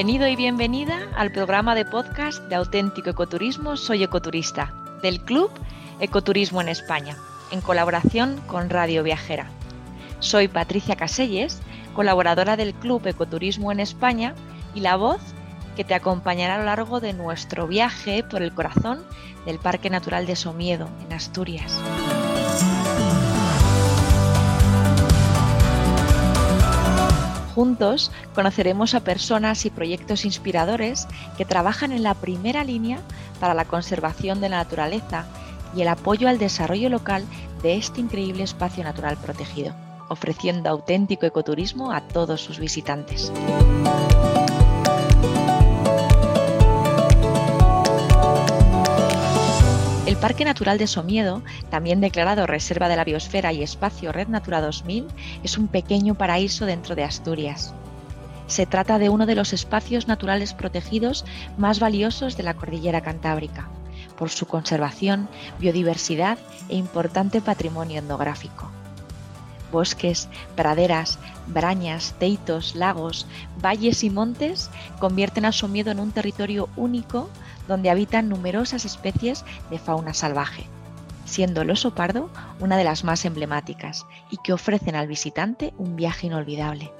Bienvenido y bienvenida al programa de podcast de auténtico ecoturismo Soy Ecoturista, del Club Ecoturismo en España, en colaboración con Radio Viajera. Soy Patricia Caselles, colaboradora del Club Ecoturismo en España y la voz que te acompañará a lo largo de nuestro viaje por el corazón del Parque Natural de Somiedo, en Asturias. Juntos conoceremos a personas y proyectos inspiradores que trabajan en la primera línea para la conservación de la naturaleza y el apoyo al desarrollo local de este increíble espacio natural protegido, ofreciendo auténtico ecoturismo a todos sus visitantes. Parque Natural de Somiedo, también declarado Reserva de la Biosfera y Espacio Red Natura 2000, es un pequeño paraíso dentro de Asturias. Se trata de uno de los espacios naturales protegidos más valiosos de la cordillera cantábrica, por su conservación, biodiversidad e importante patrimonio etnográfico. Bosques, praderas, brañas, teitos, lagos, valles y montes convierten a Somiedo en un territorio único donde habitan numerosas especies de fauna salvaje, siendo el oso pardo una de las más emblemáticas y que ofrecen al visitante un viaje inolvidable.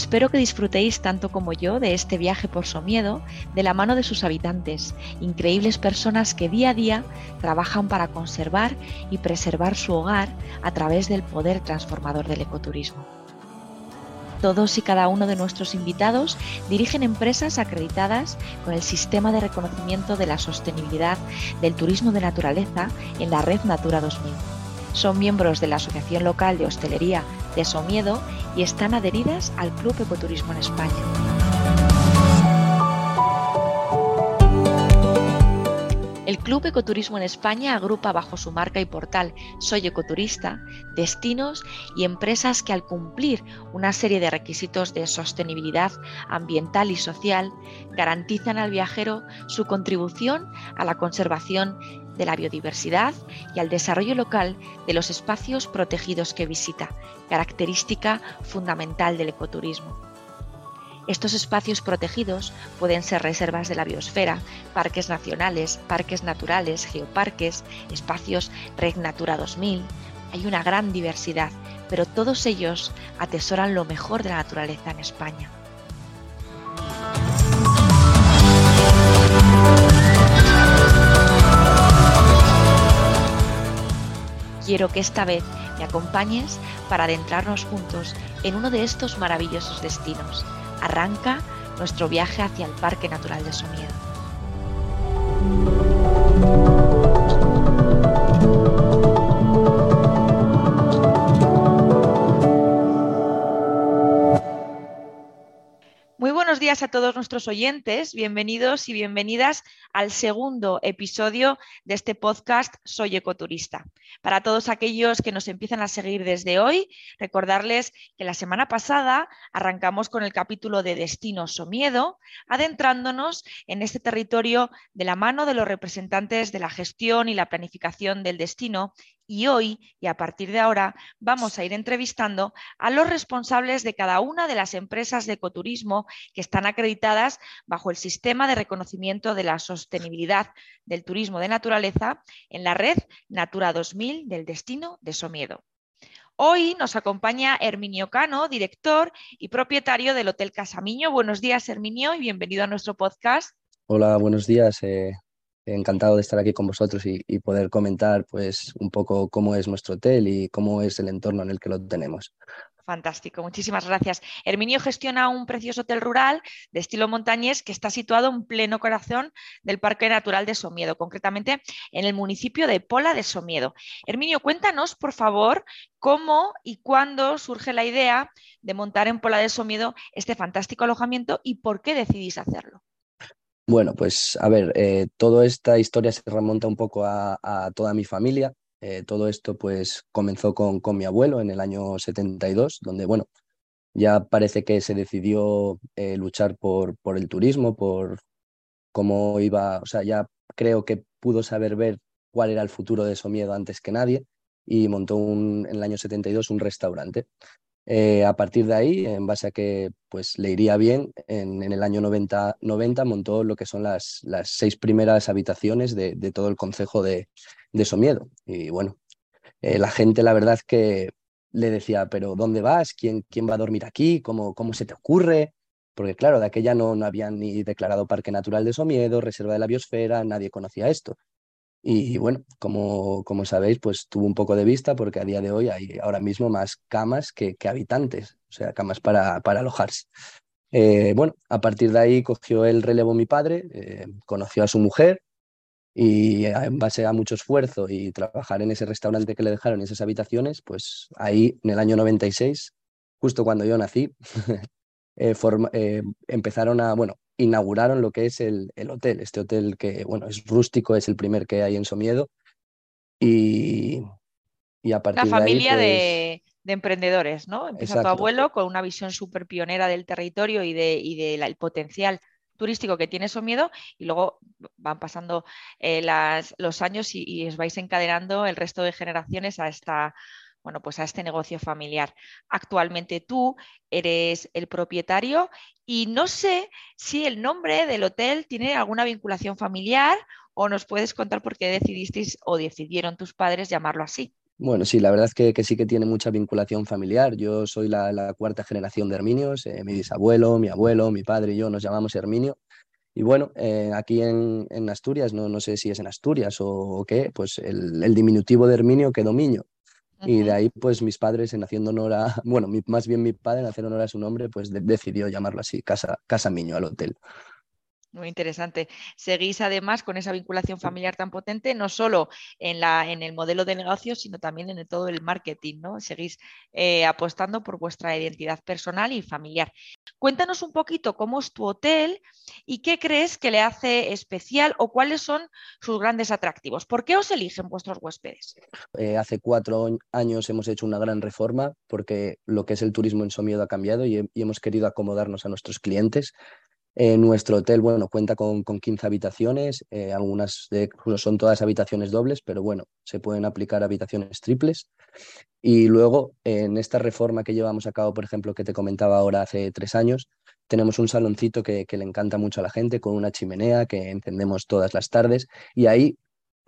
Espero que disfrutéis tanto como yo de este viaje por Somiedo de la mano de sus habitantes, increíbles personas que día a día trabajan para conservar y preservar su hogar a través del poder transformador del ecoturismo. Todos y cada uno de nuestros invitados dirigen empresas acreditadas con el sistema de reconocimiento de la sostenibilidad del turismo de naturaleza en la red Natura 2000. Son miembros de la Asociación Local de Hostelería de Somiedo y están adheridas al Club Ecoturismo en España. El Club Ecoturismo en España agrupa bajo su marca y portal Soy Ecoturista destinos y empresas que al cumplir una serie de requisitos de sostenibilidad ambiental y social garantizan al viajero su contribución a la conservación de la biodiversidad y al desarrollo local de los espacios protegidos que visita, característica fundamental del ecoturismo. Estos espacios protegidos pueden ser reservas de la biosfera, parques nacionales, parques naturales, geoparques, espacios Red Natura 2000. Hay una gran diversidad, pero todos ellos atesoran lo mejor de la naturaleza en España. Quiero que esta vez me acompañes para adentrarnos juntos en uno de estos maravillosos destinos. Arranca nuestro viaje hacia el Parque Natural de Somiedo. Días a todos nuestros oyentes. Bienvenidos y bienvenidas al segundo episodio de este podcast Soy Ecoturista. Para todos aquellos que nos empiezan a seguir desde hoy, recordarles que la semana pasada arrancamos con el capítulo de Destinos o Miedo, adentrándonos en este territorio de la mano de los representantes de la gestión y la planificación del destino y hoy y a partir de ahora vamos a ir entrevistando a los responsables de cada una de las empresas de ecoturismo que están acreditadas bajo el sistema de reconocimiento de la sostenibilidad del turismo de naturaleza en la red Natura 2000 del destino de Somiedo. Hoy nos acompaña Herminio Cano, director y propietario del Hotel Casamiño. Buenos días, Herminio, y bienvenido a nuestro podcast. Hola, buenos días. Eh, encantado de estar aquí con vosotros y, poder comentar pues un poco cómo es nuestro hotel y cómo es el entorno en el que lo tenemos. Fantástico, muchísimas gracias. Herminio gestiona un precioso hotel rural de estilo montañés que está situado en pleno corazón del Parque Natural de Somiedo, concretamente en el municipio de Pola de Somiedo. Herminio, cuéntanos, por favor, cómo y cuándo surge la idea de montar en Pola de Somiedo este fantástico alojamiento y por qué decidís hacerlo. Bueno, pues a ver, eh, toda esta historia se remonta un poco a toda mi familia. Eh, todo esto pues comenzó con, con, mi abuelo en el año 72, donde bueno, ya parece que se decidió eh, luchar por, por el turismo, por cómo iba, o sea, ya creo que pudo saber ver cuál era el futuro de Somiedo antes que nadie y montó un, en el año 72 un restaurante. Eh, a partir de ahí, en base a que pues, le iría bien, en, el año 90, 90, montó lo que son las, las seis primeras habitaciones de, de todo el concejo de, de Somiedo. Y bueno, eh, la gente la verdad que le decía, pero ¿dónde vas? ¿Quién, quién va a dormir aquí? ¿Cómo, ¿Cómo se te ocurre? Porque claro, de aquella no, no habían ni declarado Parque Natural de Somiedo, Reserva de la Biosfera, nadie conocía esto. Y bueno, como, como sabéis, pues tuvo un poco de vista porque a día de hoy hay ahora mismo más camas que, que habitantes, o sea, camas para, para alojarse. Eh, bueno, a partir de ahí cogió el relevo mi padre, eh, conoció a su mujer y en base a mucho esfuerzo y trabajar en ese restaurante que le dejaron, esas habitaciones, pues ahí en el año 96, justo cuando yo nací, eh, empezaron a, bueno, inauguraron lo que es el, el, hotel, este hotel que, bueno, es rústico, es el primer que hay en Somiedo. Y, y a partir familia de, ahí, pues... de, de, emprendedores, ¿no? Empieza Exacto. tu abuelo con una visión súper pionera del territorio y del y de la, potencial turístico que tiene Somiedo y luego van pasando eh, las, los años y, y os vais encadenando el resto de generaciones a esta bueno, pues a este negocio familiar. Actualmente tú eres el propietario y no sé si el nombre del hotel tiene alguna vinculación familiar o nos puedes contar por qué decidisteis o decidieron tus padres llamarlo así. Bueno, sí, la verdad es que, sí que tiene mucha vinculación familiar. Yo soy la, cuarta generación de Herminios, eh, mi bisabuelo, mi abuelo, mi padre y yo nos llamamos Herminio. Y bueno, eh, aquí en, Asturias, no, no sé si es en Asturias o, qué, pues el, el, diminutivo de Herminio quedó Miño. Y de ahí, pues mis padres, en haciendo honor a, bueno, mi, más bien mi padre, en hacer honor a su nombre, pues de, decidió llamarlo así, Casa, Casa Miño, al hotel. Muy interesante. Seguís además con esa vinculación familiar tan potente, no solo en, la, en el modelo de negocio, sino también en el, todo el marketing, ¿no? Seguís eh, apostando por vuestra identidad personal y familiar. Cuéntanos un poquito cómo es tu hotel y qué crees que le hace especial o cuáles son sus grandes atractivos. ¿Por qué os eligen vuestros huéspedes? Eh, hace cuatro años hemos hecho una gran reforma porque lo que es el turismo en Somiedo ha cambiado y, y hemos querido acomodarnos a nuestros clientes. Eh, nuestro hotel, bueno, cuenta con, con 15 habitaciones, eh, algunas de, son todas habitaciones dobles, pero bueno, se pueden aplicar habitaciones triples. Y luego, en esta reforma que llevamos a cabo, por ejemplo, que te comentaba ahora hace tres años, tenemos un saloncito que, que le encanta mucho a la gente, con una chimenea que encendemos todas las tardes. Y ahí,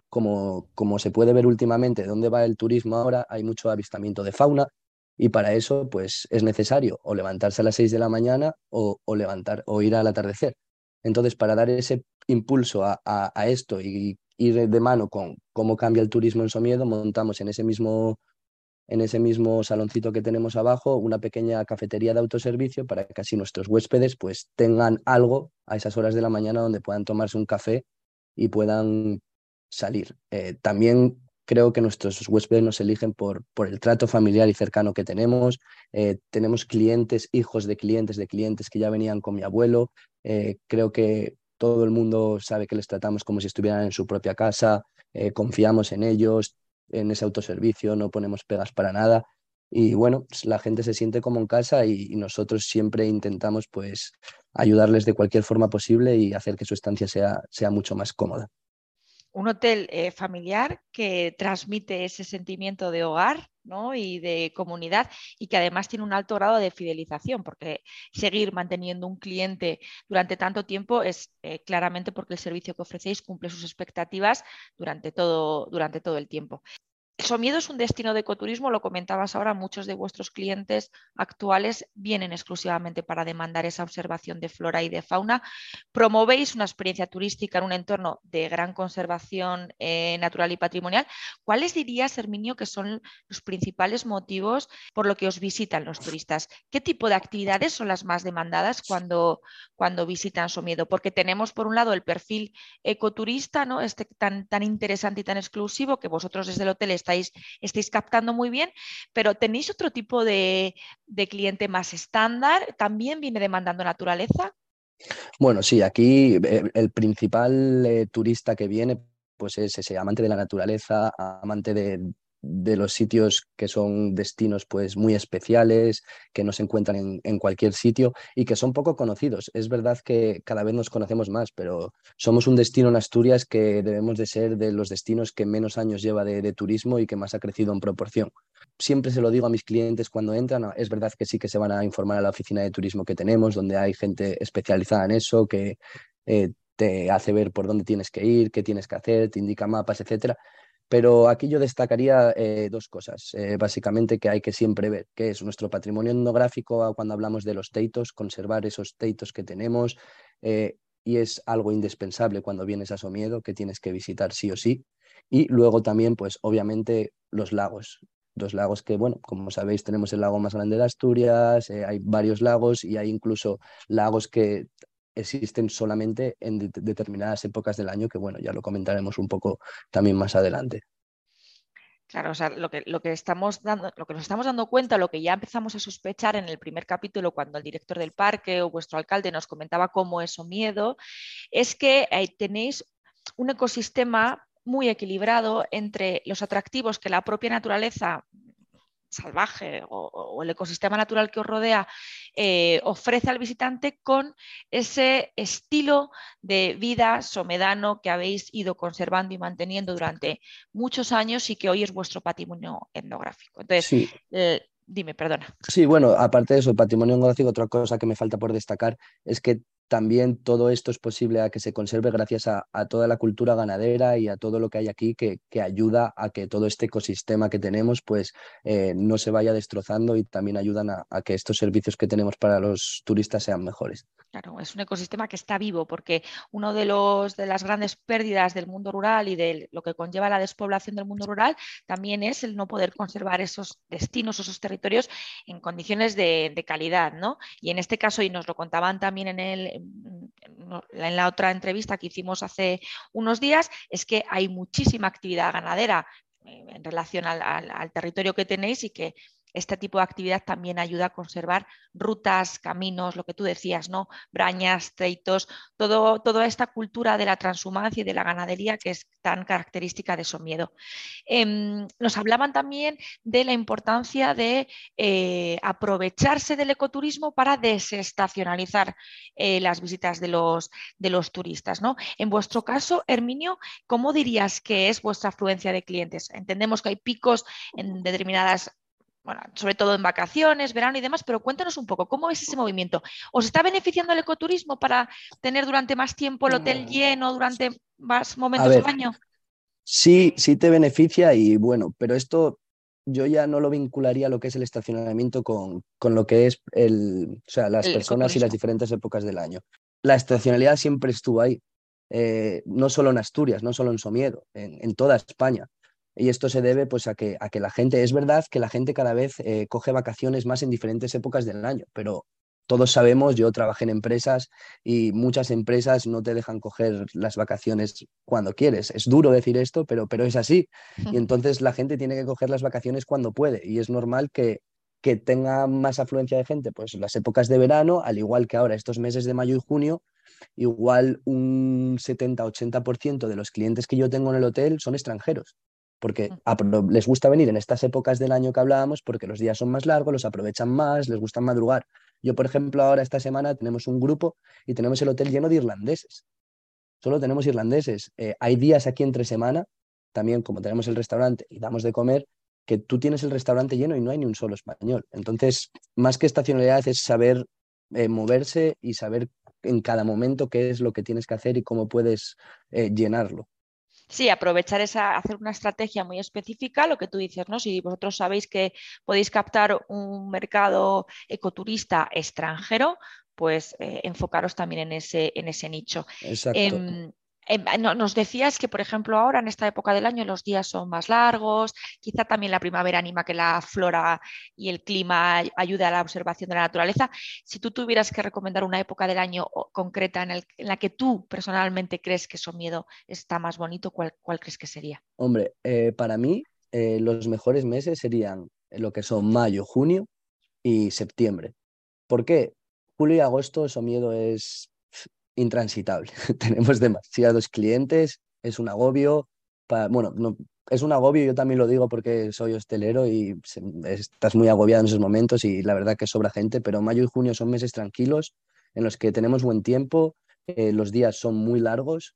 como, como se puede ver últimamente, dónde va el turismo ahora, hay mucho avistamiento de fauna, y para eso, pues es necesario o levantarse a las 6 de la mañana o, o levantar o ir al atardecer. Entonces, para dar ese impulso a, a, esto y ir de mano con cómo cambia el turismo en Somiedo, montamos en ese mismo en ese mismo saloncito que tenemos abajo una pequeña cafetería de autoservicio para que así nuestros huéspedes pues tengan algo a esas horas de la mañana donde puedan tomarse un café y puedan salir. Eh, también creo que nuestros huéspedes nos eligen por, el trato familiar y cercano que tenemos. Eh, tenemos clientes, hijos de clientes, de clientes que ya venían con mi abuelo. Eh, creo que todo el mundo sabe que les tratamos como si estuvieran en su propia casa, eh, confiamos en ellos, en ese autoservicio, no ponemos pegas para nada. Y bueno, pues la gente se siente como en casa y, nosotros siempre intentamos pues ayudarles de cualquier forma posible y hacer que su estancia sea mucho más cómoda un hotel eh, familiar que transmite ese sentimiento de hogar ¿no? y de comunidad y que además tiene un alto grado de fidelización, porque seguir manteniendo un cliente durante tanto tiempo es eh, claramente porque el servicio que ofrecéis cumple sus expectativas durante todo, durante todo el tiempo. Somiedo es un destino de ecoturismo, lo comentabas ahora, muchos de vuestros clientes actuales vienen exclusivamente para demandar esa observación de flora y de fauna. Promovéis una experiencia turística en un entorno de gran conservación eh, natural y patrimonial. ¿Cuáles dirías, Herminio, que son los principales motivos por lo que os visitan los turistas? ¿Qué tipo de actividades son las más demandadas cuando, cuando visitan Somiedo? Porque tenemos, por un lado, el perfil ecoturista, ¿no? este tan, tan interesante y tan exclusivo que vosotros desde el hotel estáis, estáis captando muy bien, pero tenéis otro tipo de, cliente más estándar, también viene demandando naturaleza. Bueno, sí, aquí eh, el principal eh, turista que viene pues es ese amante de la naturaleza, amante de, de los sitios que son destinos pues muy especiales, que no se encuentran en, cualquier sitio y que son poco conocidos. Es verdad que cada vez nos conocemos más, pero somos un destino en Asturias que debemos de ser de los destinos que menos años lleva de, turismo y que más ha crecido en proporción. Siempre se lo digo a mis clientes cuando entran, es verdad que sí que se van a informar a la oficina de turismo que tenemos, donde hay gente especializada en eso, que eh, te hace ver por dónde tienes que ir, qué tienes que hacer, te indica mapas, etcétera pero aquí yo destacaría eh, dos cosas, eh, básicamente que hay que siempre ver, que es nuestro patrimonio etnográfico ah, cuando hablamos de los teitos, conservar esos teitos que tenemos, eh, y es algo indispensable cuando vienes a Somiedo, que tienes que visitar sí o sí. Y luego también, pues obviamente, los lagos. Los lagos que, bueno, como sabéis, tenemos el lago más grande de Asturias, hay varios lagos y hay incluso lagos que existen solamente en determinadas épocas del año, que bueno, ya lo comentaremos un poco también más adelante. Claro, o sea, lo que, lo que, estamos dando, lo que nos estamos dando cuenta, lo que ya empezamos a sospechar en el primer capítulo, cuando el director del parque o vuestro alcalde nos comentaba cómo eso miedo, es que eh, tenéis un ecosistema muy equilibrado entre los atractivos que la propia naturaleza salvaje o, el ecosistema natural que os rodea eh, ofrece al visitante con ese estilo de vida somedano que habéis ido conservando y manteniendo durante muchos años y que hoy es vuestro patrimonio etnográfico. Entonces, eh, dime, perdona. Sí, bueno, aparte de eso, el patrimonio etnográfico, otra cosa que me falta por destacar es que también todo esto es posible a que se conserve gracias a, toda la cultura ganadera y a todo lo que hay aquí que, ayuda a que todo este ecosistema que tenemos pues eh, no se vaya destrozando y también ayudan a, que estos servicios que tenemos para los turistas sean mejores. Claro, es un ecosistema que está vivo porque uno de, de las grandes pérdidas del mundo rural y de lo que conlleva la despoblación del mundo rural también es el no poder conservar esos destinos, esos territorios en condiciones de, de calidad, ¿no? Y en este caso, y nos lo contaban también en el, en la otra entrevista que hicimos hace unos días, es que hay muchísima actividad ganadera eh, en relación al, territorio que tenéis y que este tipo de actividad también ayuda a conservar rutas, caminos, lo que tú decías, ¿no? Brañas, treitos, todo, toda esta cultura de la transhumancia y de la ganadería que es tan característica de Somiedo. Em, nos hablaban también de la importancia de eh, aprovecharse del ecoturismo para desestacionalizar eh, las visitas de los, de los turistas, ¿no? En vuestro caso, Herminio, ¿cómo dirías que es vuestra afluencia de clientes? Entendemos que hay picos en determinadas bueno, sobre todo en vacaciones, verano y demás, pero cuéntanos un poco, ¿cómo es ese movimiento? ¿Os está beneficiando el ecoturismo para tener durante más tiempo el hotel mm. lleno durante más momentos del año? Sí, sí te beneficia y bueno, pero esto yo ya no lo vincularía a lo que es el estacionamiento con, con lo que es el, o sea, las personas y las diferentes épocas del año. La estacionalidad siempre estuvo ahí, eh, no solo en Asturias, no solo en Somiedo, en toda España. Y esto se debe pues, a, que, a que la gente, es verdad que la gente cada vez eh, coge vacaciones más en diferentes épocas del año, pero todos sabemos, yo trabajé en empresas y muchas empresas no te dejan coger las vacaciones cuando quieres. Es duro decir esto, pero, pero es así. Y entonces la gente tiene que coger las vacaciones cuando puede. Y es normal que, que tenga más afluencia de gente, pues las épocas de verano, al igual que ahora estos meses de mayo y junio, igual un 70-80% de los clientes que yo tengo en el hotel son extranjeros porque les gusta venir en estas épocas del año que hablábamos porque los días son más largos, los aprovechan más, les gusta madrugar. Yo, por ejemplo, ahora esta semana tenemos un grupo y tenemos el hotel lleno de irlandeses. Solo tenemos irlandeses. Eh, hay días aquí entre semana, también como tenemos el restaurante y damos de comer, que tú tienes el restaurante lleno y no hay ni un solo español. Entonces, más que estacionalidad es saber eh, moverse y saber en cada momento qué es lo que tienes que hacer y cómo puedes eh, llenarlo. Sí, aprovechar esa, hacer una estrategia muy específica, lo que tú dices, ¿no? Si vosotros sabéis que podéis captar un mercado ecoturista extranjero, pues eh, enfocaros también en ese, en ese nicho. Exacto. Em, nos decías que, por ejemplo, ahora en esta época del año los días son más largos, quizá también la primavera anima que la flora y el clima ayude a la observación de la naturaleza. Si tú tuvieras que recomendar una época del año concreta en, la que tú personalmente crees que Somiedo está más bonito, ¿cuál, crees que sería? Hombre, eh, para mí eh, los mejores meses serían lo que son mayo, junio y septiembre. ¿Por qué? Julio y agosto Somiedo es intransitable. Tenemos demasiados clientes, es un agobio. bueno, no, es un agobio, yo también lo digo porque soy hostelero y estás muy agobiado en esos momentos y la verdad que sobra gente, pero mayo y junio son meses tranquilos en los que tenemos buen tiempo, eh, los días son muy largos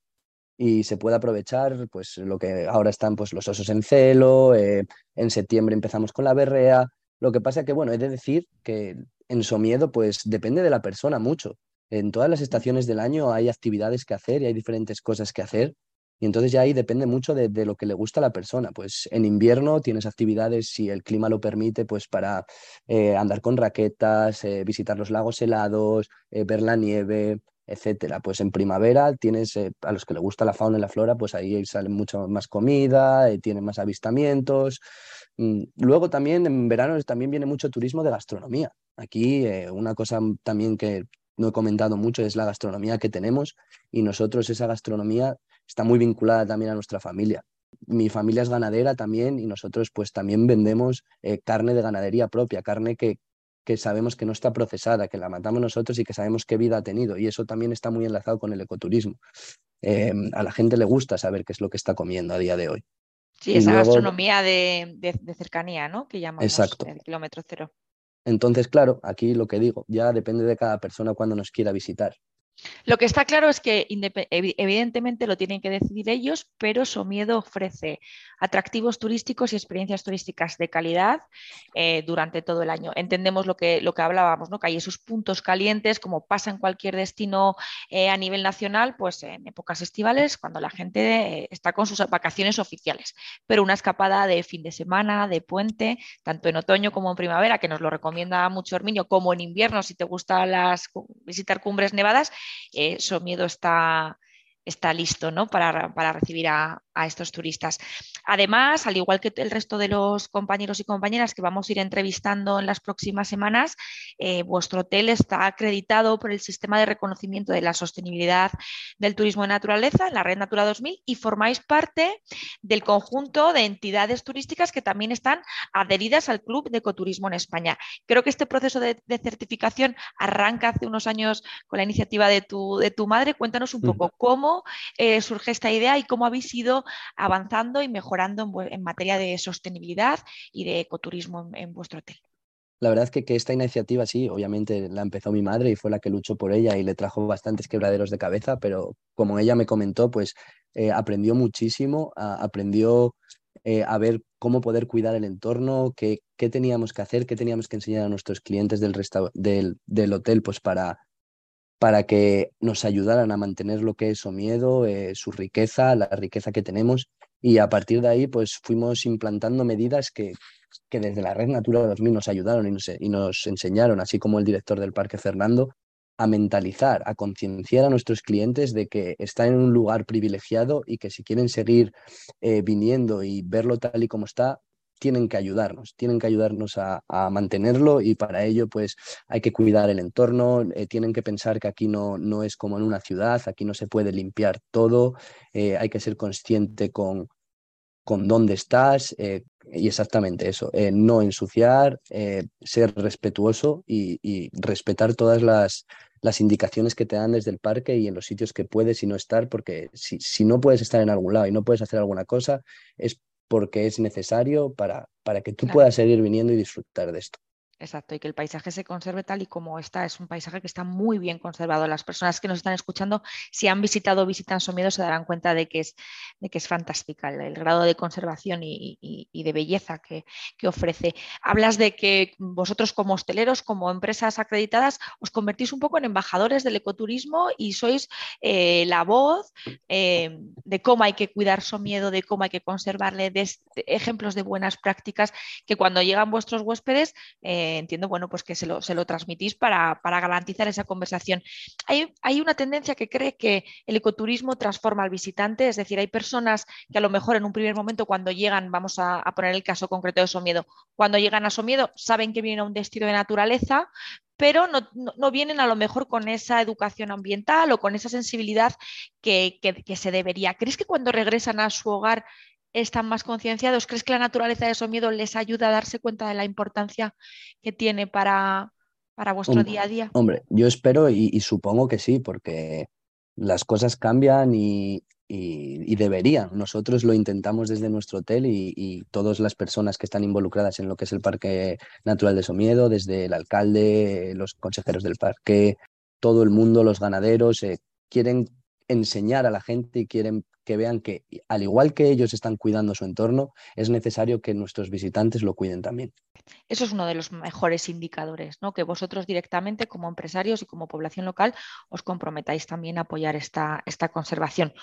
y se puede aprovechar pues lo que ahora están pues los osos en celo, eh, en septiembre empezamos con la berrea. Lo que pasa que, bueno, he de decir que en Somiedo pues depende de la persona mucho. En todas las estaciones del año hay actividades que hacer y hay diferentes cosas que hacer. Y entonces ya ahí depende mucho de, lo que le gusta a la persona. Pues en invierno tienes actividades, si el clima lo permite, pues para eh, andar con raquetas, eh, visitar los lagos helados, eh, ver la nieve, etcétera. Pues en primavera tienes, a los que le gusta la fauna y la flora, pues ahí sale mucho más comida, tienen más avistamientos. Mm, luego también en verano también viene mucho turismo de gastronomía. Aquí una cosa también que no he comentado mucho, es la gastronomía que tenemos y nosotros esa gastronomía está muy vinculada también a nuestra familia. Mi familia es ganadera también y nosotros pues también vendemos eh, carne de ganadería propia, carne que, que sabemos que no está procesada, que la matamos nosotros y que sabemos qué vida ha tenido. Y eso también está muy enlazado con el ecoturismo. Eh, a la gente le gusta saber qué es lo que está comiendo a día de hoy. Sí, esa gastronomía de, cercanía, ¿no? Que llamamos Exacto. el kilómetro cero. Entonces, claro, aquí lo que digo, ya depende de cada persona cuando nos quiera visitar. Lo que está claro es que evidentemente lo tienen que decidir ellos, pero Somiedo ofrece atractivos turísticos y experiencias turísticas de calidad eh, durante todo el año. Entendemos lo que, lo que hablábamos, ¿no? que hay esos puntos calientes, como pasa en cualquier destino eh, a nivel nacional, pues en épocas estivales, cuando la gente eh, está con sus vacaciones oficiales. Pero una escapada de fin de semana, de puente, tanto en otoño como en primavera, que nos lo recomienda mucho Herminio, como en invierno, si te gusta visitar cumbres nevadas, eh, Somiedo está, está listo ¿no? para, para recibir a, a estos turistas. Además, al igual que el resto de los compañeros y compañeras que vamos a ir entrevistando en las próximas semanas, eh, vuestro hotel está acreditado por el Sistema de Reconocimiento de la Sostenibilidad del Turismo de Naturaleza, la Red Natura 2000, y formáis parte del conjunto de entidades turísticas que también están adheridas al Club de Ecoturismo en España. Creo que este proceso de, certificación arranca hace unos años con la iniciativa de tu, de tu madre. Cuéntanos un poco cómo eh, surge esta idea y cómo habéis sido avanzando y mejorando en, materia de sostenibilidad y de ecoturismo en, vuestro hotel. La verdad es que, que, esta iniciativa sí, obviamente la empezó mi madre y fue la que luchó por ella y le trajo bastantes quebraderos de cabeza, pero como ella me comentó, pues eh, aprendió muchísimo, aprendió eh, a ver cómo poder cuidar el entorno, qué, qué, teníamos que hacer, qué teníamos que enseñar a nuestros clientes del, del, del hotel pues para, para que nos ayudaran a mantener lo que es su miedo, eh, su riqueza, la riqueza que tenemos. Y a partir de ahí, pues fuimos implantando medidas que, que desde la Red Natura 2000 nos ayudaron y nos, y nos enseñaron, así como el director del Parque Fernando, a mentalizar, a concienciar a nuestros clientes de que están en un lugar privilegiado y que si quieren seguir eh, viniendo y verlo tal y como está, tienen que ayudarnos, tienen que ayudarnos a, mantenerlo y para ello pues hay que cuidar el entorno, eh, tienen que pensar que aquí no, no es como en una ciudad, aquí no se puede limpiar todo, eh, hay que ser consciente con, con dónde estás eh, y exactamente eso, no ensuciar, ser respetuoso y, respetar todas las, las indicaciones que te dan desde el parque y en los sitios que puedes y no estar, porque si, si no puedes estar en algún lado y no puedes hacer alguna cosa, es porque es necesario para, para que tú puedas seguir viniendo y disfrutar de esto. Exacto, y que el paisaje se conserve tal y como está. Es un paisaje que está muy bien conservado. Las personas que nos están escuchando, si han visitado o visitan Somiedo, se darán cuenta de que es, de que es fantástica el, grado de conservación y, de belleza que, ofrece. Hablas de que vosotros como hosteleros, como empresas acreditadas, os convertís un poco en embajadores del ecoturismo y sois eh, la voz eh, de cómo hay que cuidar Somiedo, de cómo hay que conservarle, de ejemplos de buenas prácticas que cuando llegan vuestros huéspedes... Eh, entiendo, bueno, pues que se lo, transmitís para, garantizar esa conversación. Hay, hay, una tendencia que cree que el ecoturismo transforma al visitante, es decir, hay personas que a lo mejor en un primer momento cuando llegan, vamos a, poner el caso concreto de Somiedo, cuando llegan a Somiedo saben que vienen a un destino de naturaleza, pero no, vienen a lo mejor con esa educación ambiental o con esa sensibilidad que, que, se debería. ¿Crees que cuando regresan a su hogar están más concienciados? ¿Crees que la naturaleza de esos miedos les ayuda a darse cuenta de la importancia que tiene para, para vuestro día a día? Hombre, yo espero y, supongo que sí, porque las cosas cambian y, deberían. Nosotros lo intentamos desde nuestro hotel y, todas las personas que están involucradas en lo que es el Parque Natural de Somiedo, desde el alcalde, los consejeros del parque, todo el mundo, los ganaderos, eh, quieren enseñar a la gente y quieren que vean que, al igual que ellos están cuidando su entorno, es necesario que nuestros visitantes lo cuiden también. Eso es uno de los mejores indicadores, ¿no? que vosotros directamente como empresarios y como población local os comprometáis también a apoyar esta, esta conservación.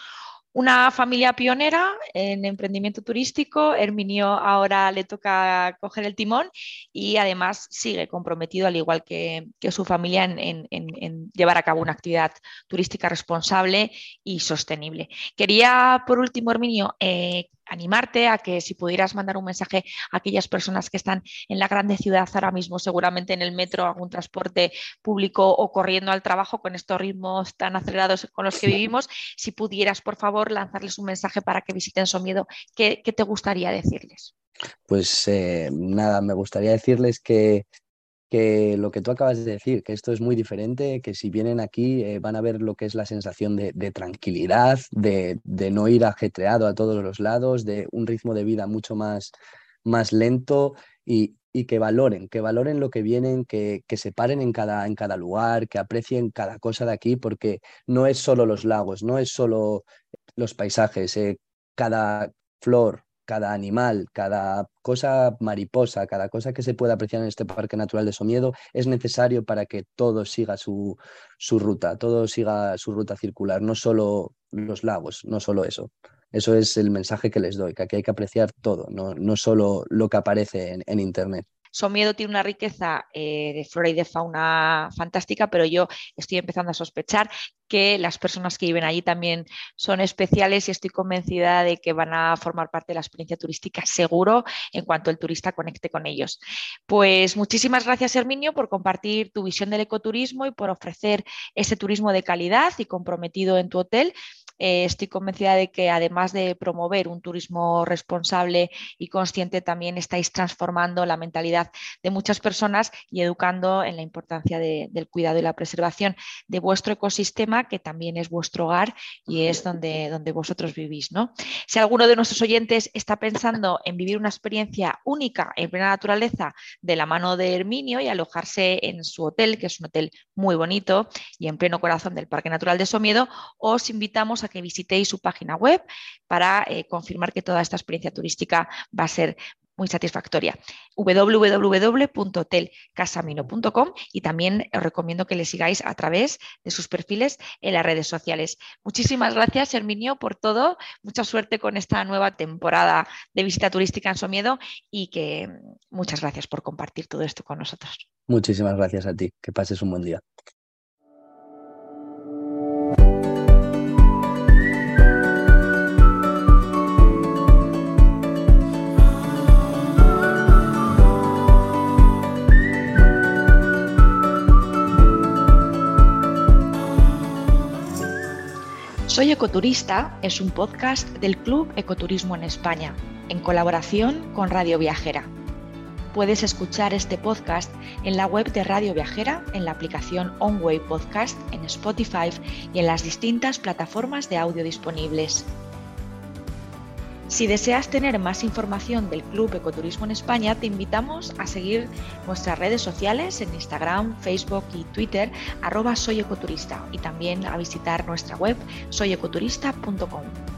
Una familia pionera en emprendimiento turístico. Herminio ahora le toca coger el timón y además sigue comprometido, al igual que, su familia, en, llevar a cabo una actividad turística responsable y sostenible. Quería, por último, Herminio, eh, animarte a que si pudieras mandar un mensaje a aquellas personas que están en la grande ciudad ahora mismo, seguramente en el metro, algún transporte público o corriendo al trabajo con estos ritmos tan acelerados con los que vivimos, si pudieras, por favor, lanzarles un mensaje para que visiten Somiedo, ¿qué, qué te gustaría decirles? Pues eh, nada, me gustaría decirles que que lo que tú acabas de decir, que esto es muy diferente, que si vienen aquí eh, van a ver lo que es la sensación de, tranquilidad, de, no ir ajetreado a todos los lados, de un ritmo de vida mucho más, más lento y, que valoren, que valoren lo que vienen, que, que se paren en cada, en cada lugar, que aprecien cada cosa de aquí, porque no es solo los lagos, no es solo los paisajes, eh, cada flor, cada animal, cada cosa mariposa, cada cosa que se pueda apreciar en este Parque Natural de Somiedo es necesario para que todo siga su, su ruta, todo siga su ruta circular, no solo los lagos, no solo eso. Eso es el mensaje que les doy, que aquí hay que apreciar todo, no, no solo lo que aparece en Internet. Somiedo tiene una riqueza eh, de flora y de fauna fantástica, pero yo estoy empezando a sospechar que las personas que viven allí también son especiales y estoy convencida de que van a formar parte de la experiencia turística seguro en cuanto el turista conecte con ellos. Pues muchísimas gracias, Herminio, por compartir tu visión del ecoturismo y por ofrecer ese turismo de calidad y comprometido en tu hotel. Eh, estoy convencida de que además de promover un turismo responsable y consciente, también estáis transformando la mentalidad de muchas personas y educando en la importancia del cuidado y la preservación de vuestro ecosistema, que también es vuestro hogar y es donde, donde vosotros vivís. ¿no? Si alguno de nuestros oyentes está pensando en vivir una experiencia única en plena naturaleza de la mano de Herminio y alojarse en su hotel, que es un hotel muy bonito y en pleno corazón del Parque Natural de Somiedo, os invitamos a que visitéis su página web para eh, confirmar que toda esta experiencia turística va a ser muy satisfactoria. www.hotelcasamino.com y también os recomiendo que le sigáis a través de sus perfiles en las redes sociales. Muchísimas gracias, Herminio, por todo. Mucha suerte con esta nueva temporada de visita turística en Somiedo y que mm, muchas gracias por compartir todo esto con nosotros. Muchísimas gracias a ti. Que pases un buen día. Soy Ecoturista es un podcast del Club Ecoturismo en España, en colaboración con Radio Viajera. Puedes escuchar este podcast en la web de Radio Viajera, en la aplicación OnWay Podcast, en Spotify y en las distintas plataformas de audio disponibles. Si deseas tener más información del Club Ecoturismo en España, te invitamos a seguir nuestras redes sociales en Instagram, Facebook y Twitter, arroba soyecoturista, y también a visitar nuestra web soyecoturista.com.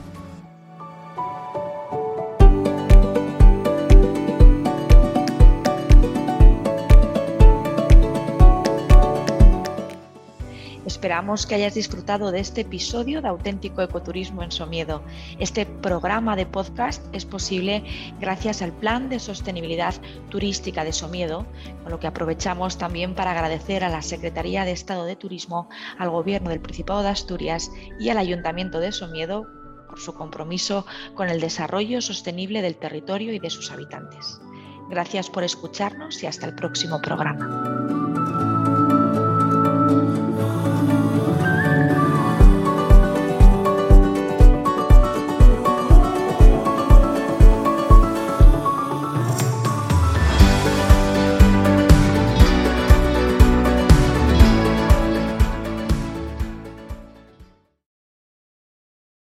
Esperamos que hayas disfrutado de este episodio de Auténtico Ecoturismo en Somiedo. Este programa de podcast es posible gracias al Plan de Sostenibilidad Turística de Somiedo, con lo que aprovechamos también para agradecer a la Secretaría de Estado de Turismo, al Gobierno del Principado de Asturias y al Ayuntamiento de Somiedo por su compromiso con el desarrollo sostenible del territorio y de sus habitantes. Gracias por escucharnos y hasta el próximo programa.